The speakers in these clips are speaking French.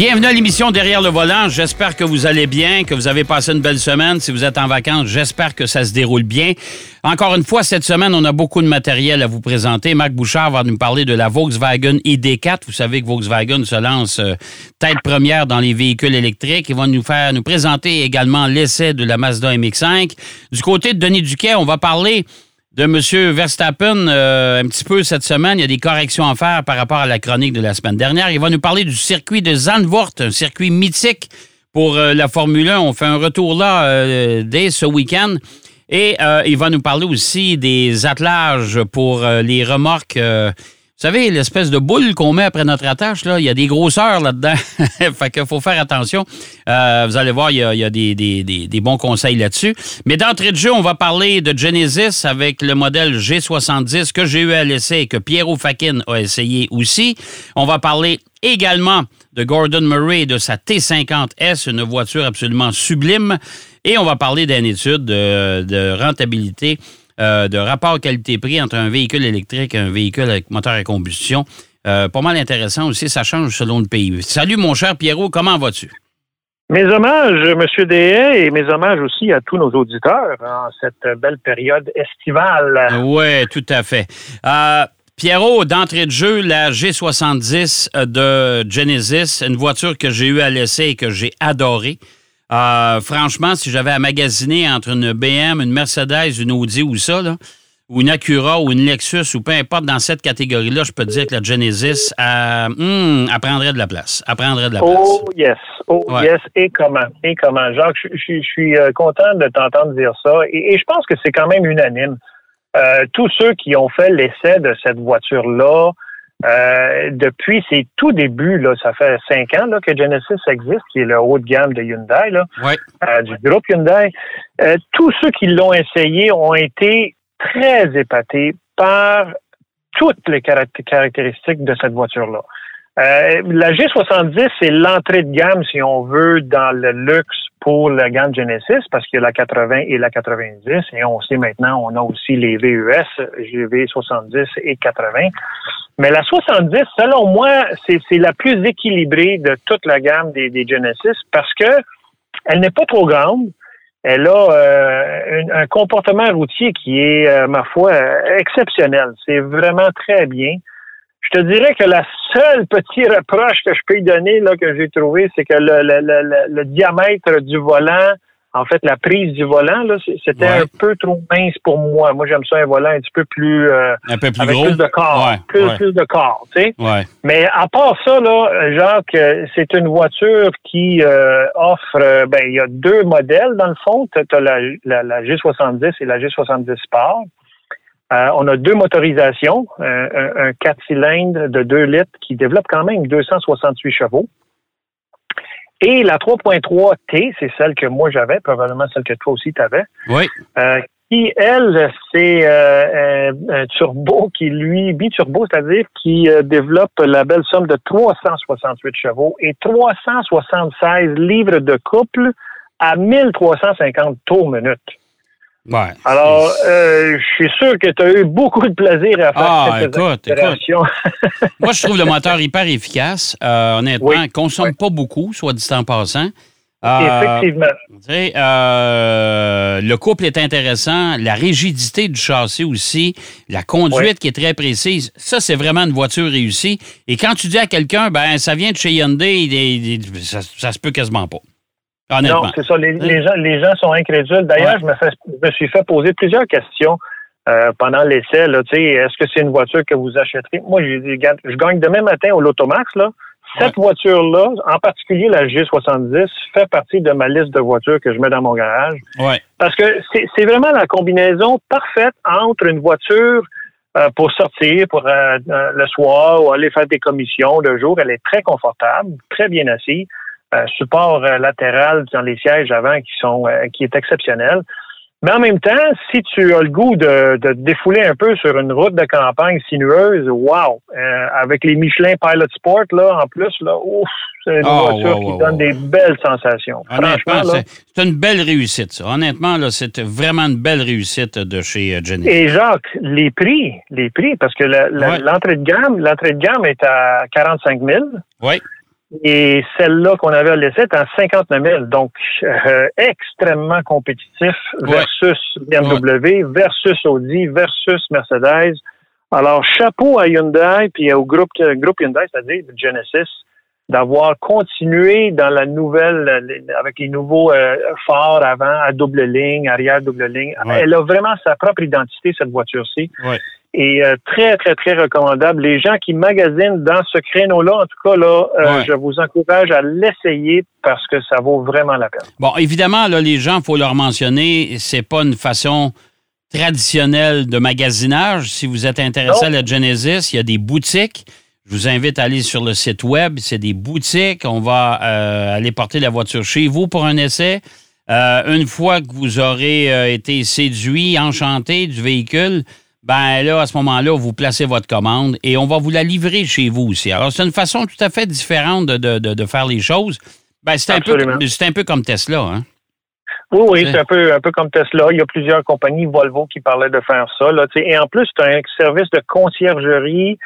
Bienvenue à l'émission Derrière le volant. J'espère que vous allez bien, que vous avez passé une belle semaine. Si vous êtes en vacances, j'espère que ça se déroule bien. Encore une fois, cette semaine, on a beaucoup de matériel à vous présenter. Marc Bouchard va nous parler de la Volkswagen ID4. Vous savez que Volkswagen se lance euh, tête première dans les véhicules électriques. Il va nous faire nous présenter également l'essai de la Mazda MX5. Du côté de Denis Duquet, on va parler de M. Verstappen euh, un petit peu cette semaine. Il y a des corrections à faire par rapport à la chronique de la semaine dernière. Il va nous parler du circuit de Zandvoort, un circuit mythique pour euh, la Formule 1. On fait un retour là euh, dès ce week-end. Et il va nous parler aussi des attelages pour les remorques vous savez, l'espèce de boule qu'on met après notre attache, là, il y a des grosseurs là-dedans. fait qu'il faut faire attention. Euh, vous allez voir, il y a, des, bons conseils là-dessus. Mais d'entrée de jeu, on va parler de Genesis avec le modèle G70 que j'ai eu à l'essai et que Pierrot Fakin a essayé aussi. On va parler également de Gordon Murray et de sa T50S, une voiture absolument sublime. Et on va parler d'une étude de rentabilité euh, de rapport qualité-prix entre un véhicule électrique et un véhicule avec moteur à combustion. Euh, pas mal intéressant aussi, ça change selon le pays. Salut mon cher Pierrot, comment vas-tu? Mes hommages, M. Deshaies, et mes hommages aussi à tous nos auditeurs en cette belle période estivale. Oui, tout à fait. Euh, Pierrot, d'entrée de jeu, la G70 de Genesis, une voiture que j'ai eue à l'essai et que j'ai adorée. Euh, franchement, si j'avais à magasiner entre une BM, une Mercedes, une Audi ou ça, ou une Acura ou une Lexus ou peu importe dans cette catégorie-là, je peux te dire que la Genesis euh, hmm, prendrait de la place. Elle prendrait de la place. Oh yes. Oh yes. Et comment? Et comment? Jacques, je, suis euh, content de t'entendre dire ça. Et, je pense que c'est quand même unanime. Euh, tous ceux qui ont fait l'essai de cette voiture-là, euh, depuis ses tout débuts, là, ça fait cinq ans là, que Genesis existe, qui est le haut de gamme de Hyundai, là, euh, du groupe Hyundai. Euh, tous ceux qui l'ont essayé ont été très épatés par toutes les caractéristiques de cette voiture-là. Euh, la G70, c'est l'entrée de gamme, si on veut, dans le luxe pour la gamme Genesis, parce qu'il y a la 80 et la 90, et on sait maintenant, on a aussi les VUS, GV 70 et 80. Mais la 70, selon moi, c'est la plus équilibrée de toute la gamme des, des Genesis parce que elle n'est pas trop grande. Elle a euh, un, comportement routier qui est, euh, ma foi, exceptionnel. C'est vraiment très bien. Je te dirais que la seule petite reproche que je peux y donner, là, que j'ai trouvé, c'est que le, le, le, diamètre du volant, en fait, la prise du volant, là, c'était un peu trop mince pour moi. Moi, j'aime ça un volant un petit peu plus, euh, un peu plus avec gros? plus de corps, plus, plus, de corps, tu sais. Mais à part ça, là, Jacques, c'est une voiture qui euh, offre, ben, il y a deux modèles dans le fond. Tu as la, la, la, G70 et la G70 Sport. Euh, on a deux motorisations, euh, un, 4 cylindres de 2 litres qui développe quand même 268 chevaux. Et la 3.3T, c'est celle que moi j'avais, probablement celle que toi aussi tu avais. Oui. Euh, qui, elle, c'est un, turbo qui, lui, biturbo, c'est-à-dire qui développe la belle somme de 368 chevaux et 376 livres de couple à 1350 tours Alors, euh, je suis sûr que tu as eu beaucoup de plaisir à faire ah, cette écoute, Moi, je trouve le moteur hyper efficace. Euh, honnêtement, il ne consomme pas beaucoup, soit dit en passant. Euh, Effectivement. le couple est intéressant, la rigidité du châssis aussi, la conduite qui est très précise. Ça, c'est vraiment une voiture réussie. Et quand tu dis à quelqu'un, ben ça vient de chez Hyundai, ça, ça se peut quasiment pas. Non, c'est ça. Les, gens, les gens sont incrédules. D'ailleurs, je, me je me suis fait poser plusieurs questions euh, pendant l'essai. Est-ce que c'est une voiture que vous achèterez? Moi, j'ai dit, je gagne demain matin au Lotomax. Là. Cette voiture-là, en particulier la G70, fait partie de ma liste de voitures que je mets dans mon garage. Ouais. Parce que c'est vraiment la combinaison parfaite entre une voiture euh, pour sortir pour euh, le soir ou aller faire des commissions le jour. Elle est très confortable, très bien assise. Euh, support euh, latéral dans les sièges avant qui sont euh, qui est exceptionnel. Mais en même temps, si tu as le goût de, de te défouler un peu sur une route de campagne sinueuse, wow! Euh, avec les Michelin Pilot Sport, là, en plus, là, ouf, c'est une Oh, voiture wow, qui wow, donne wow. des belles sensations. Honnêtement, Franchement, là. c'est c'est une belle réussite, ça. Honnêtement, là, c'était vraiment une belle réussite de chez Genesis. Et Jacques, les prix, les prix, parce que Ouais. l'entrée de gamme, l'entrée de gamme est à 45 000. Oui. Et celle-là qu'on avait à l'essai est à 59 000. Donc, euh, extrêmement compétitif versus BMW, versus Audi, versus Mercedes. Alors, chapeau à Hyundai puis au groupe, groupe Hyundai, c'est-à-dire Genesis, d'avoir continué dans la nouvelle, avec les nouveaux euh, phares avant, à double ligne, arrière double ligne. Ouais. Elle a vraiment sa propre identité, cette voiture-ci. Ouais. Et euh, très, très, très recommandable. Les gens qui magasinent dans ce créneau-là, en tout cas, là, euh, Ouais. je vous encourage à l'essayer parce que ça vaut vraiment la peine. Bon, évidemment, là, les gens, il faut leur mentionner, c'est pas une façon traditionnelle de magasinage. Si vous êtes intéressé Non. à la Genesis, il y a des boutiques. Je vous invite à aller sur le site web. C'est des boutiques. On va euh, aller porter la voiture chez vous pour un essai. Une fois que vous aurez été séduit, enchanté du véhicule, ben là, à ce moment-là, vous placez votre commande et on va vous la livrer chez vous aussi. Alors, c'est une façon tout à fait différente de, de- de- de faire les choses. Ben, c'est un, peu, c'est un peu comme Tesla, hein? Oui, oui, C'est- c'est un peu, un peu comme Tesla. Il y a plusieurs compagnies, Volvo, qui parlaient de faire ça. Là, et en plus, as un service de conciergerie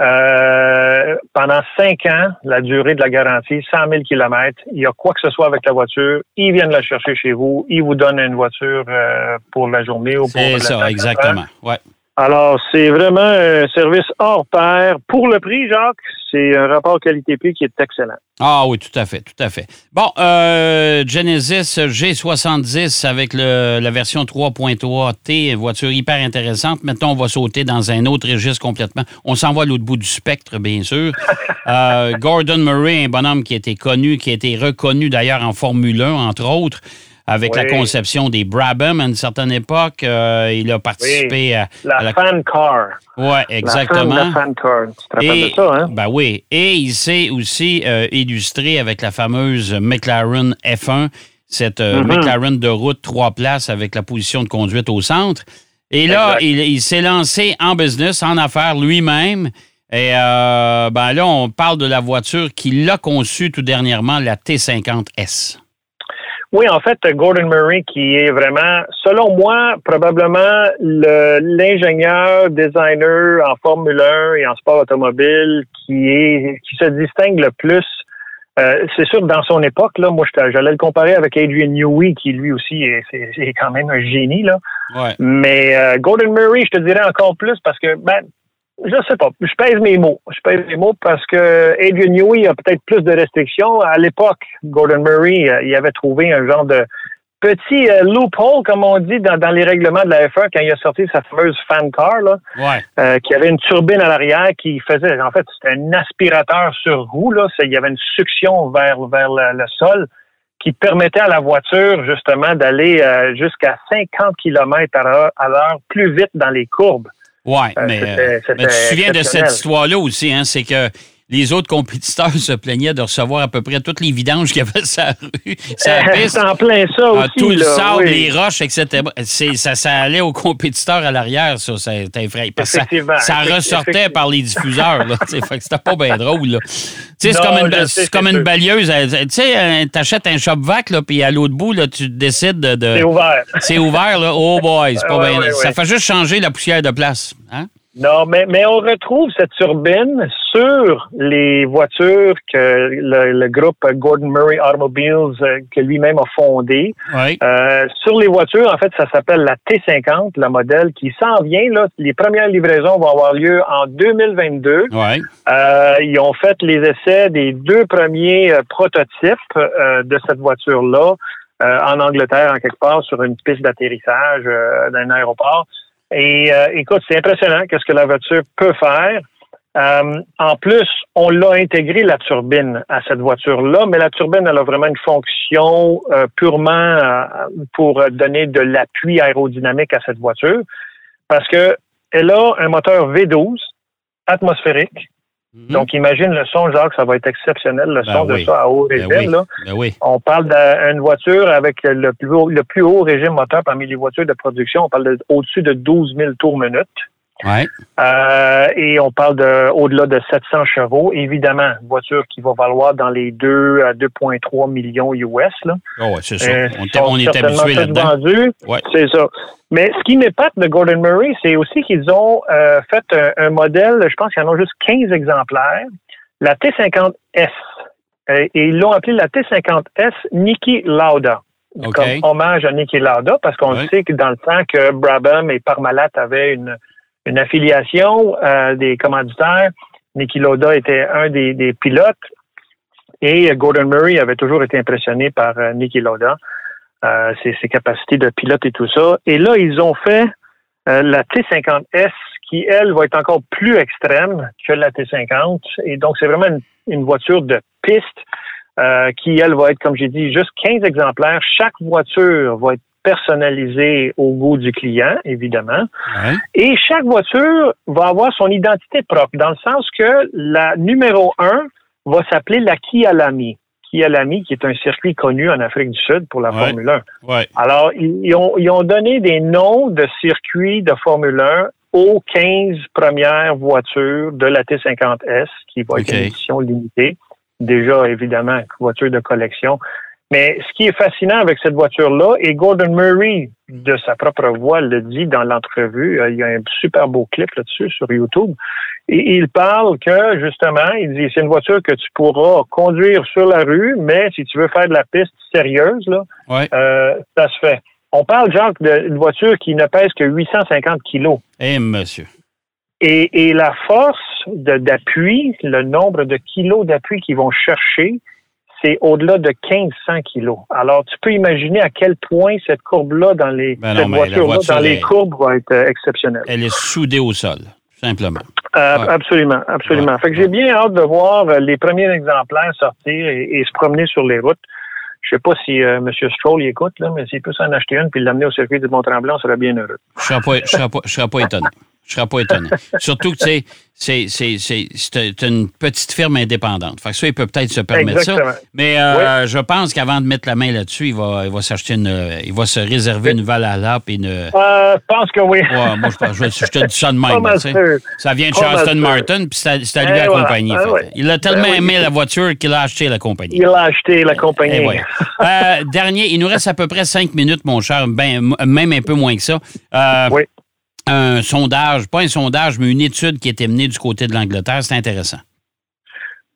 euh, pendant cinq ans, la durée de la garantie, 100 000 kilomètres. Il y a quoi que ce soit avec la voiture, ils viennent la chercher chez vous, ils vous donnent une voiture euh, pour la journée ou pour C'est le temps ça, exactement. Ouais. Alors, c'est vraiment un service hors pair. Pour le prix, Jacques, c'est un rapport qualité-prix qui est excellent. Ah oui, tout à fait, tout à fait. Bon, euh, Genesis G70 avec le- la version 3.3T, voiture hyper intéressante. Maintenant, on va sauter dans un autre registre complètement. On s'en va à l'autre bout du spectre, bien sûr. Euh, Gordon Murray, un bonhomme qui a été connu, qui a été reconnu d'ailleurs en Formule 1, entre autres, avec la Oui. conception des Brabham à une certaine époque. Euh, il a participé à, La, à la... fan car. Ouais, exactement. La fan, la fan car. Tu te rappelles Et, de ça, hein? Ben oui. Et il s'est aussi euh, illustré avec la fameuse McLaren F1, cette euh, Mhm. McLaren de route trois places avec la position de conduite au centre. Et là, Exact. il, il s'est lancé en business, en affaires lui-même. Et euh, ben là, on parle de la voiture qu'il a conçue tout dernièrement, la T50S. Oui, en fait, Gordon Murray, qui est vraiment, selon moi, probablement le- l'ingénieur, designer en Formule 1 et en sport automobile qui est qui se distingue le plus. Euh, c'est sûr, dans son époque, là, moi, j'allais le comparer avec Adrian Newey, qui lui aussi est, quand même un génie, là. Ouais. Mais euh, Gordon Murray, je te dirais encore plus parce que, ben, je sais pas, je pèse mes mots. Je pèse mes mots parce que Adrian Newey a peut-être plus de restrictions. À l'époque, Gordon Murray, euh, il avait trouvé un genre de petit euh, loophole, comme on dit, dans, dans les règlements de la F1 quand il a sorti sa fameuse fan car, là, Ouais. euh, qui avait une turbine à l'arrière qui faisait, en fait, c'était un aspirateur sur roue, là. Il y avait une succion vers, vers le, le sol qui permettait à la voiture, justement, d'aller euh, jusqu'à 50 km à l'heure plus vite dans les courbes. Ouais, Euh, mais, euh, mais tu te souviens de cette histoire-là aussi, hein? C'est que les autres compétiteurs se plaignaient de recevoir à peu près toutes les vidanges qu'il y avait sur la rue, piste. C'est en plein ça Ah, aussi. tout le là, sable, oui. les roches, etc. Ça, ça allait aux compétiteurs à l'arrière, ça. C'était que ça, ça ressortait par les diffuseurs. Là, fait que c'était pas bien drôle. là. C'est comme une, sais, comme une balieuse. Tu sais, t'achètes un shop vac, là, puis à l'autre bout, là, tu décides de. de- C'est ouvert. C'est ouvert, là. Oh boy, c'est pas Ouais, bien. ouais, Ça ouais. fait juste changer la poussière de place. Hein? Non, mais, mais on retrouve cette turbine sur les voitures que le, le groupe Gordon Murray Automobiles, euh, que lui-même a fondé. Oui. Euh, sur les voitures, en fait, ça s'appelle la T50, le modèle qui s'en vient. Là, les premières livraisons vont avoir lieu en 2022. Oui. Euh, ils ont fait les essais des deux premiers euh, prototypes euh, de cette voiture-là euh, en Angleterre, en quelque part, sur une piste d'atterrissage euh, d'un aéroport. Et euh, écoute, c'est impressionnant qu'est-ce que la voiture peut faire. Euh, en plus, on l'a intégré la turbine à cette voiture-là, mais la turbine, elle a vraiment une fonction euh, purement euh, pour donner de l'appui aérodynamique à cette voiture, parce que elle a un moteur V12 atmosphérique Mhm. Donc, imagine le son, Jacques, ça va être exceptionnel, le ben son de ça à haut ben régime. Ben oui. On parle d'une voiture avec le plus, haut, le plus haut régime moteur parmi les voitures de production. On parle au-dessus de 12 000 tours minute. Ouais. Euh, et on parle de au-delà de 700 chevaux. Évidemment, une voiture qui va valoir dans les 2 à 2,3 millions US. Là. Oh ouais, c'est ça. Euh, on, est habitué là-dedans. Ouais. C'est ça. Mais ce qui m'épate de Gordon Murray, c'est aussi qu'ils ont euh, fait un, modèle, je pense qu'il y en a juste 15 exemplaires, la T50S. et ils l'ont appelé la T50S Niki Lauda. Comme hommage à Niki Lauda, parce qu'on sait que dans le temps que Brabham et Parmalat avaient une une affiliation euh, des commanditaires. Niki Loda était un des, pilotes et Gordon Murray avait toujours été impressionné par euh, Niki Loda, euh, ses, capacités de pilote et tout ça. Et là, ils ont fait la T50S qui, elle, va être encore plus extrême que la T50. Et donc, c'est vraiment une, une, voiture de piste qui, elle, va être, comme j'ai dit, juste 15 exemplaires. Chaque voiture va être personnalisé au goût du client, évidemment. Et chaque voiture va avoir son identité propre, dans le sens que la numéro un va s'appeler la Kia Lamy. Kia Lamy, qui est un circuit connu en Afrique du Sud pour la Formule 1. Alors, ils ont, ils ont donné des noms de circuits de Formule 1 aux 15 premières voitures de la T50S, qui va être une édition limitée. Déjà, évidemment, voiture de collection. Mais ce qui est fascinant avec cette voiture-là, et Gordon Murray, de sa propre voix, le dit dans l'entrevue, euh, il y a un super beau clip là-dessus sur YouTube, et il parle que, justement, il dit, c'est une voiture que tu pourras conduire sur la rue, mais si tu veux faire de la piste sérieuse, là, euh, ça se fait. On parle, Jacques, d'une voiture qui ne pèse que 850 kilos. Eh, monsieur. Et, et la force d'appui, le nombre de kilos d'appui qu'ils vont chercher, c'est au-delà de 1500 kilos. Alors, tu peux imaginer à quel point cette courbe-là dans les ben voiture dans les courbes va être euh, exceptionnelle. Elle est soudée au sol, simplement. Euh, absolument, absolument. Fait que j'ai bien hâte de voir euh, les premiers exemplaires sortir et, se promener sur les routes. Je sais pas si M. Stroll y écoute, là, mais s'il peut s'en acheter une puis l'amener au circuit du Mont-Tremblant, on serait bien heureux. Je ne serais, serais, pas étonné. Je serais pas étonné. Surtout que, tu sais, c'est une petite firme indépendante. Fait que ça, il peut peut-être se permettre ça. Mais euh, je pense qu'avant de mettre la main là-dessus, il va, il va s'acheter une. Il va se réserver une Valhalla et une. Euh, je pense que oui. Ouais, moi, je, pense, je, te dis ça de même. ça vient de Charleston Martin, puis c'est à lui la compagnie. Il a tellement ben aimé la voiture qu'il a acheté la compagnie. Il a acheté la compagnie. euh, dernier, il nous reste à peu près cinq minutes, mon cher, ben, même un peu moins que ça. Euh, oui un sondage, pas un sondage, mais une étude qui était menée du côté de l'Angleterre. C'est intéressant.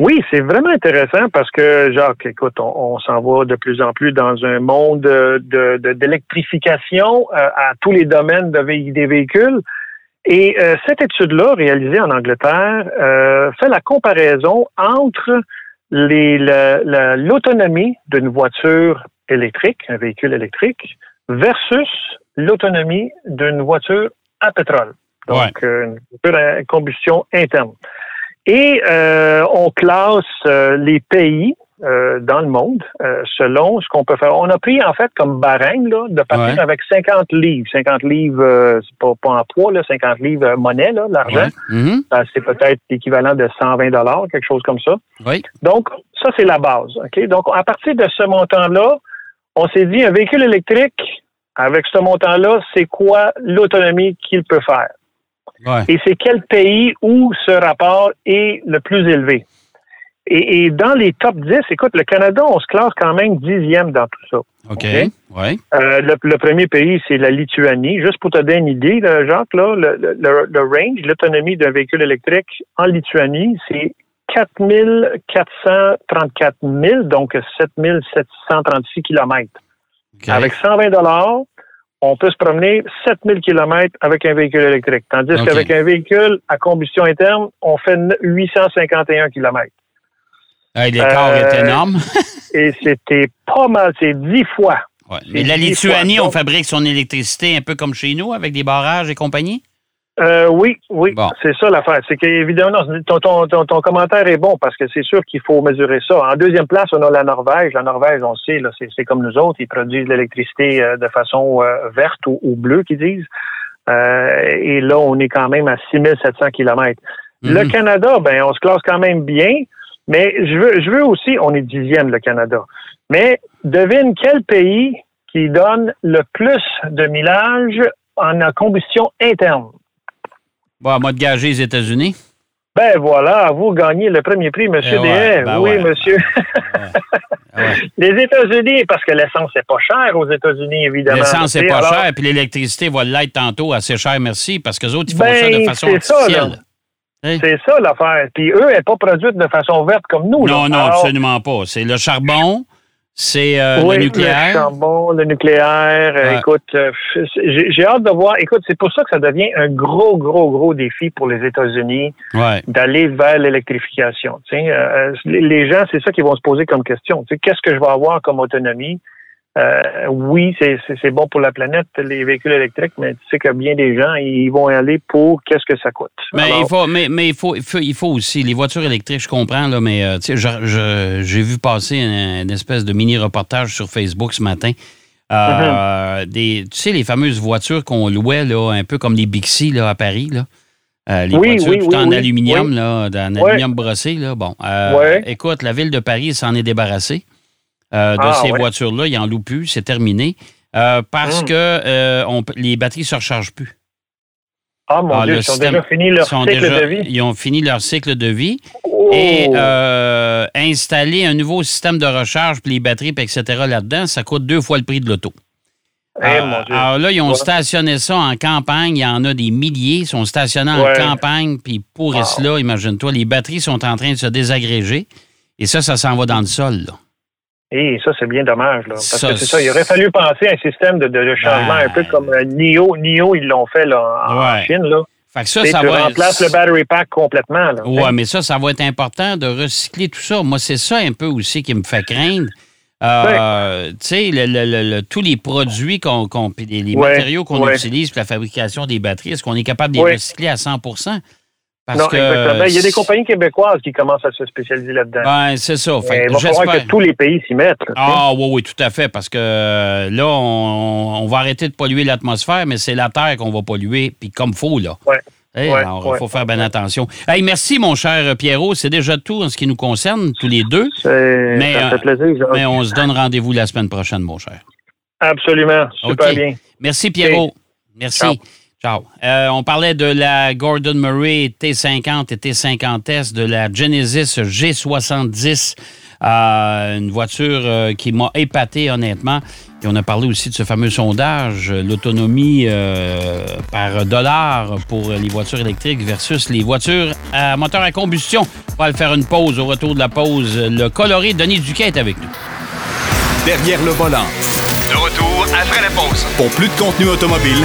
Oui, c'est vraiment intéressant parce que, Jacques, écoute, on, s'en va de plus en plus dans un monde d'électrification de, euh, à tous les domaines de, des véhicules. Et euh, cette étude-là, réalisée en Angleterre, euh, fait la comparaison entre l'autonomie d'une voiture électrique, un véhicule électrique, versus l'autonomie d'une voiture à pétrole. Donc, euh, une combustion interne. Et euh, on classe euh, les pays dans le monde selon ce qu'on peut faire. On a pris en fait comme barème là, de partir avec 50 livres. 50 livres, c'est pas, pas en poids, là, 50 livres monnaie, là, l'argent. Mm-hmm. c'est peut-être l'équivalent de 120 dollars, quelque chose comme ça. Donc, ça, c'est la base. OK? Donc, à partir de ce montant-là, on s'est dit un véhicule électrique, avec ce montant-là, c'est quoi l'autonomie qu'il peut faire? Et c'est quel pays où ce rapport est le plus élevé? Et, dans les top 10, écoute, le Canada, on se classe quand même dixième dans tout ça. OK. Euh, le, premier pays, c'est la Lituanie. Juste pour te donner une idée, Jacques, là, le, le range, l'autonomie d'un véhicule électrique en Lituanie, c'est 4434 000, donc 7736 kilomètres. Avec 120 dollars, on peut se promener 7000 km avec un véhicule électrique. Tandis qu'avec un véhicule à combustion interne, on fait 851 km. L'écart est énorme. et c'était pas mal, c'est 10 fois. Mais la Lituanie, on fabrique son électricité un peu comme chez nous, avec des barrages et compagnie? Euh, oui, oui, c'est ça l'affaire. C'est qu'évidemment, ton, ton, ton, commentaire est bon parce que c'est sûr qu'il faut mesurer ça. En deuxième place, on a la Norvège. La Norvège, on sait, là, c'est, comme nous autres, ils produisent l'électricité euh, de façon euh, verte ou, bleue, qu'ils disent. et là, on est quand même à 6700 kilomètres. Le Canada, ben, on se classe quand même bien, mais je veux, je veux aussi, on est dixième, le Canada. Mais devine quel pays qui donne le plus de millage en combustion interne? Bon, à moi de gager les États-Unis. Ben voilà, vous gagnez le premier prix, Monsieur Eh ouais, ben oui, ouais. monsieur. Ouais. Les États-Unis, parce que l'essence n'est pas chère aux États-Unis, évidemment. L'essence, sais, pas alors, cher, puis l'électricité va l'être tantôt assez cher, merci, parce que autres, ils font Ben, ça de façon c'est ça, artificielle. Hein? C'est ça l'affaire. Puis eux, elle n'est pas produite de façon verte comme nous. non, là. non, Alors, absolument pas. C'est le charbon, c'est euh, oui, le nucléaire? Le charbon, le nucléaire. euh, Ouais. Écoute, euh, j'ai hâte de voir. Écoute, c'est pour ça que ça devient un gros, gros, gros défi pour les États-Unis Ouais. d'aller vers l'électrification. Sais, euh, les- gens, c'est ça qu'ils vont se poser comme question. Qu'est-ce que je vais avoir comme autonomie? Euh, oui, c'est- bon pour la planète, les véhicules électriques, mais tu sais que bien des gens, ils vont aller pour qu'est-ce que ça coûte. Mais, Alors, il faut, mais, mais il, faut, il, faut, il faut aussi, les voitures électriques, je comprends, là, mais euh, j'ai vu passer une, une espèce de mini-reportage sur Facebook ce matin. Euh, des, tu sais, les fameuses voitures qu'on louait, là, un peu comme les Bixi là, à Paris, là. Euh, les Oui, voitures oui, tout oui, en aluminium, là, en aluminium brossé. Là. Bon, euh, écoute, la ville de Paris s'en est débarrassée euh, de Ah, ces ouais. voitures-là. Ils n'en louent plus, c'est terminé. Euh, parce Mm. que euh, on les batteries ne se rechargent plus. ah mon Ah, Dieu, ils ont déjà fini leur cycle déjà- de vie. Ils ont fini leur cycle de vie. Oh! Et euh, installer un nouveau système de recharge, puis les batteries, puis etc. là-dedans, ça coûte deux fois le prix de l'auto. Eh, alors, Dieu. alors là, ils ont Ouais. stationné ça en campagne. Il y en a des milliers. Ils sont stationnés en campagne, puis pour Wow. cela, imagine-toi, les batteries sont en train de se désagréger. Et ça, ça s'en va dans le sol. Là. Et ça, c'est bien dommage. Là, parce Ça, que c'est ça. Il aurait fallu penser à un système de, de- changement Ben. un peu comme euh, NIO. NIO, ils l'ont fait là, en Ouais. Chine. Là. Fait que ça, ça tu va remplaces le battery pack complètement. Là, Ouais, mais ça, ça va être important de recycler tout ça. Moi, c'est ça un peu aussi qui me fait craindre. Euh, Tu sais, le- le- le- tous les produits qu'on, qu'on- puis les, matériaux qu'on utilise pour la fabrication des batteries, est-ce qu'on est capable de les recycler à 100 Parce non, que. exactement. Il y a des compagnies québécoises qui commencent à se spécialiser là-dedans. Ben, c'est ça. Fait il va falloir que tous les pays s'y mettent. là. Ah oui, oui, tout à fait. Parce que euh, là, on, on va arrêter de polluer l'atmosphère, mais c'est la Terre qu'on va polluer, puis comme faut, là. Ouais. Hey, Ouais, alors, il ouais. faut faire bien attention. Hey, merci, mon cher Pierrot. C'est déjà tout en ce qui nous concerne, tous les deux. Mais, ça euh, fait plaisir. Jean. Mais on se donne rendez-vous la semaine prochaine, mon cher. Absolument. Super bien. Merci, Pierrot. Merci. Ciao. Ciao. Euh, on parlait de la Gordon Murray T50 et T50S, de la Genesis G70, euh, une voiture euh, qui m'a épaté, honnêtement. Et on a parlé aussi de ce fameux sondage, euh, l'autonomie euh, par dollar pour les voitures électriques versus les voitures à moteur à combustion. On va aller faire une pause. Au retour de la pause, le coloré Denis Duquet est avec nous. Derrière le volant. De retour après la pause. Pour plus de contenu automobile,